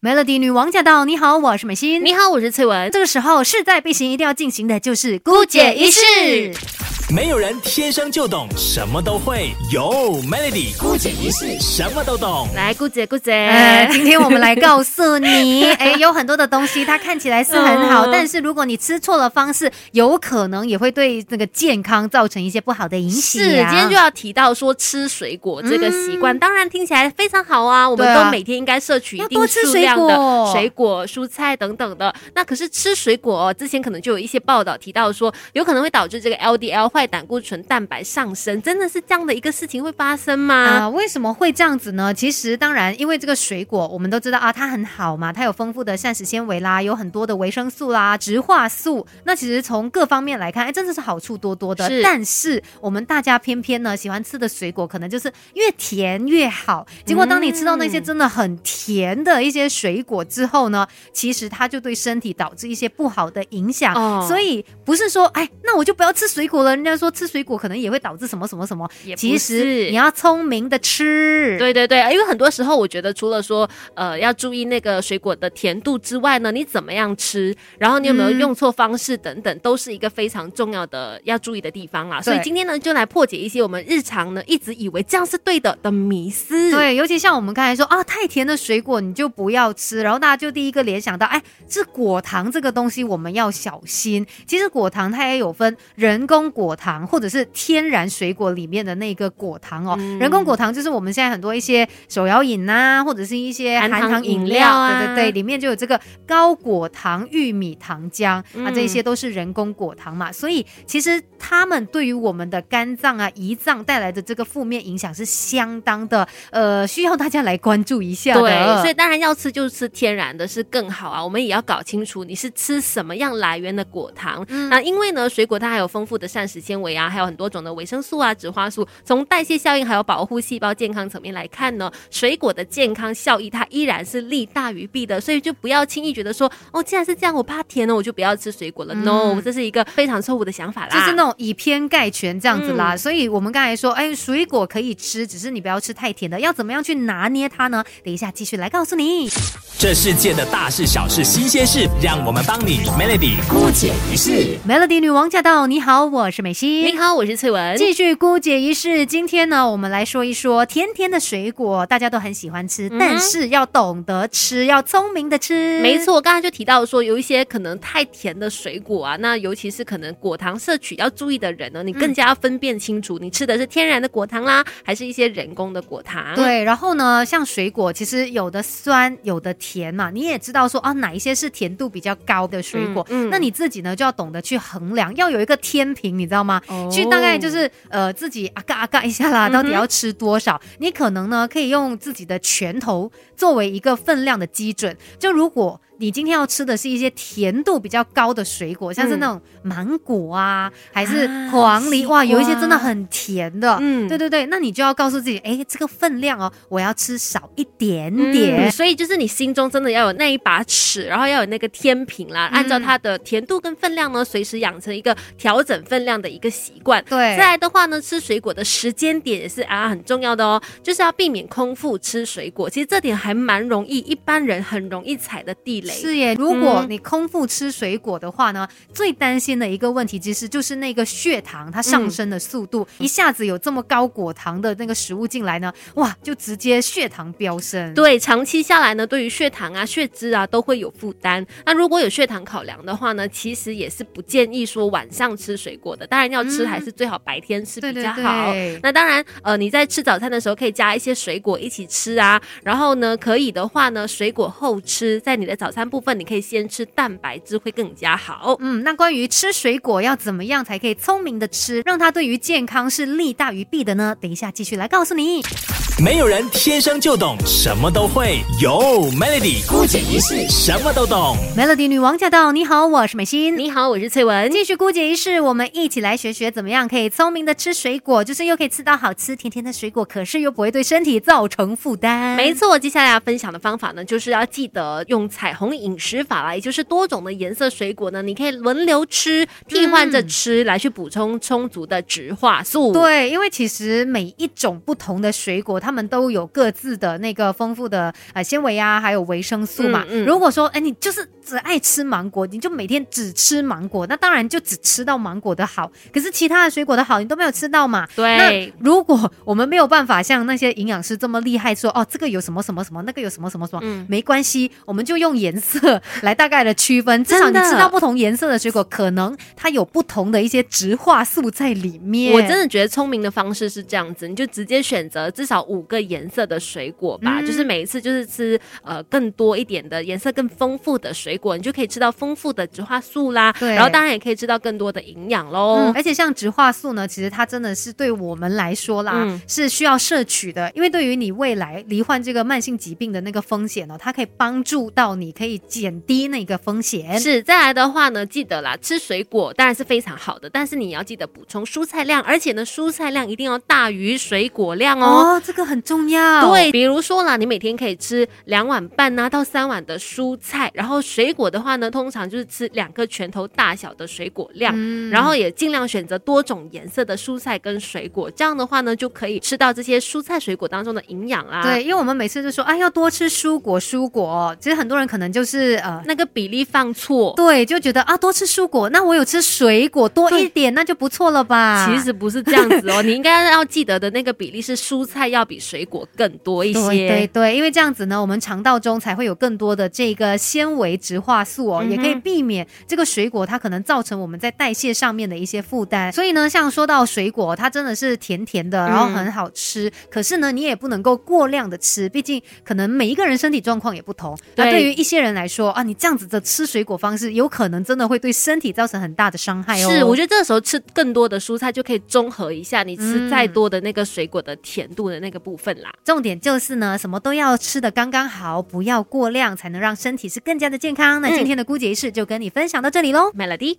Melody 女王驾到！你好，我是美心。你好，我是翠文。这个时候势在必行，一定要进行的就是姑姐仪式。没有人天生就懂什么都会，有 Melody 姑姐仪式什么都懂。来，姑姐，姑姐，呃，今天我们来告诉你，哎，有很多的东西，它看起来是很好，但是如果你吃错了方式，有可能也会对那个健康造成一些不好的影响。是，今天就要提到说吃水果这个习惯，当然听起来非常好啊，我们都每天应该摄取一定数量的水果、蔬菜等等的。那可是吃水果，之前可能就有一些报道提到说，有可能会导致这个 LDL。坏胆固醇蛋白上升，真的是这样的一个事情会发生吗？啊，为什么会这样子呢？其实当然，因为这个水果我们都知道啊，它很好嘛，它有丰富的膳食纤维啦，有很多的维生素啦、植化素。那其实从各方面来看，哎，真的是好处多多的。但是我们大家偏偏呢喜欢吃的水果，可能就是越甜越好。结果当你吃到那些真的很甜的一些水果之后呢，其实它就对身体导致一些不好的影响。所以不是说，哎，那我就不要吃水果了。人家说吃水果可能也会导致什么什么什么，其实你要聪明的吃。对对对，因为很多时候我觉得除了说呃要注意那个水果的甜度之外呢，你怎么样吃，然后你有没有用错方式等等，都是一个非常重要的要注意的地方啊。所以今天呢，就来破解一些我们日常呢一直以为这样是对的的迷思。对，尤其像我们刚才说啊，太甜的水果你就不要吃，然后大家就第一个联想到，哎，是果糖这个东西我们要小心。其实果糖它也有分人工果。糖或者是天然水果里面的那个果糖哦，人工果糖就是我们现在很多一些手摇饮呐，或者是一些含糖饮料啊，对对对，里面就有这个高果糖玉米糖浆啊，这些都是人工果糖嘛，所以其实它们对于我们的肝脏啊、胰脏带来的这个负面影响是相当的，呃，需要大家来关注一下对，所以当然要吃就吃天然的是更好啊，我们也要搞清楚你是吃什么样来源的果糖嗯那因为呢，水果它还有丰富的膳食。纤维啊，还有很多种的维生素啊、植花素，从代谢效应还有保护细胞健康层面来看呢，水果的健康效益它依然是利大于弊的，所以就不要轻易觉得说哦，既然是这样，我怕甜呢，我就不要吃水果了。No，这是一个非常错误的想法啦，就是那种以偏概全这样子啦。所以我们刚才说，哎，水果可以吃，只是你不要吃太甜的，要怎么样去拿捏它呢？等一下继续来告诉你。这世界的大事小事新鲜事，让我们帮你 Melody 姑姐一世。Melody 女王驾到！你好，我是美心。你好，我是翠文。继续姑姐一世。今天呢，我们来说一说甜甜的水果，大家都很喜欢吃，但是要懂得吃，要聪明的吃。没错，刚才就提到说，有一些可能太甜的水果啊，那尤其是可能果糖摄取要注意的人呢，你更加要分辨清楚，你吃的是天然的果糖啦，还是一些人工的果糖。对，然后呢，像水果，其实有的酸，有的甜。嘛，你也知道说啊，哪一些是甜度比较高的水果？嗯，那你自己呢就要懂得去衡量，要有一个天平，你知道吗？去大概就是呃自己啊嘎啊嘎一下啦，到底要吃多少？你可能呢可以用自己的拳头作为一个分量的基准，就如果。你今天要吃的是一些甜度比较高的水果，像是那种芒果啊，还是黄梨哇，有一些真的很甜的。嗯，对对对，那你就要告诉自己，哎，这个分量哦，我要吃少一点点。所以就是你心中真的要有那一把尺，然后要有那个天平啦，按照它的甜度跟分量呢，随时养成一个调整分量的一个习惯。对，再来的话呢，吃水果的时间点也是啊很重要的哦，就是要避免空腹吃水果。其实这点还蛮容易，一般人很容易踩的地雷。是耶，如果你空腹吃水果的话呢，最担心的一个问题其实就是那个血糖它上升的速度，一下子有这么高果糖的那个食物进来呢，哇，就直接血糖飙升。对，长期下来呢，对于血糖啊、血脂啊都会有负担。那如果有血糖考量的话呢，其实也是不建议说晚上吃水果的。当然要吃，还是最好白天吃比较好。那当然，呃，你在吃早餐的时候可以加一些水果一起吃啊。然后呢，可以的话呢，水果后吃，在你的早餐。部分你可以先吃蛋白质会更加好。嗯，那关于吃水果要怎么样才可以聪明的吃，让它对于健康是利大于弊的呢？等一下继续来告诉你。没有人天生就懂什么都会，有 Melody 姑姐一世什么都懂。Melody 女王驾到！你好，我是美心。你好，我是翠文。继续姑姐一世，我们一起来学学怎么样可以聪明的吃水果，就是又可以吃到好吃甜甜的水果，可是又不会对身体造成负担。没错，接下来要分享的方法呢，就是要记得用彩虹饮食法啦，也就是多种的颜色水果呢，你可以轮流吃，替换着吃，来来去补充充足的植化素。对，因为其实每一种不同的水果，它们都有各自的那个丰富的呃纤维啊，还有维生素嘛。如果说哎，你就是只爱吃芒果，你就每天只吃芒果，那当然就只吃到芒果的好。可是其他的水果的好，你都没有吃到嘛。对。那如果我们没有办法像那些营养师这么厉害，说哦，这个有什么什么什么，那个有什么什么什么，嗯，没关系，我们就用颜色来大概的区分。至少你知道不同颜色的水果，可能它有不同的一些植化素在里面。我真的觉得聪明的方式是这样子，你就直接选择至少五个颜色的水果吧，就是每一次就是吃呃更多一点的颜色更丰富的水果，你就可以吃到丰富的植化素啦。对，然后当然也可以吃到更多的营养喽。而且像植化素呢，其实它真的是对我们来说啦，是需要摄取的，因为对于你未来罹患这个慢性疾病的那个风险呢，它可以帮助到你，可以减低那个风险。是，再来的话呢，记得啦，吃水果当然是非常好的，但是你要记得补充蔬菜量，而且呢，蔬菜量一定要大于水果量哦。哦，这个很重要。对，比如说啦，你每天可以吃两碗半呐到三碗的蔬菜，然后水果的话呢，通常就是吃两个拳头大小的水果量，嗯然后也尽量选择多种颜色的蔬菜跟水果，这样的话呢，就可以吃到这些蔬菜水果当中的营养啊。对，因为我们每次就说啊，要多吃蔬果，蔬果，其实很多人可能就是呃那个比例放错，对，就觉得啊多吃蔬果，那我有吃水果多一点，那就不错了吧？其实不是这样子哦，你应该要记得的那个比例是蔬菜要比水果更多一些。对对对，因为这样子呢，我们肠道中才会有更多的这个纤维植化素哦，也可以避免这个水果它可能造成我们在代谢上面的一些负担。所以呢，像说到水果，它真的是甜甜的，然后很好吃。可是呢，你也不能够过量的吃，毕竟可能每一个人身体状况也不同。那对于一些人来说啊，你这样子的吃水果方式，有可能真的会对身体造成很大的伤害哦。是，我觉得这个时候吃更多的蔬菜就可以综合一下你吃再多的那个水果的甜度的那个部分啦。重点就是呢，什么都要吃的刚刚好，不要过量，才能让身体是更加的健康。那今天的姑姐仪式就跟你分享到这里喽，Melody。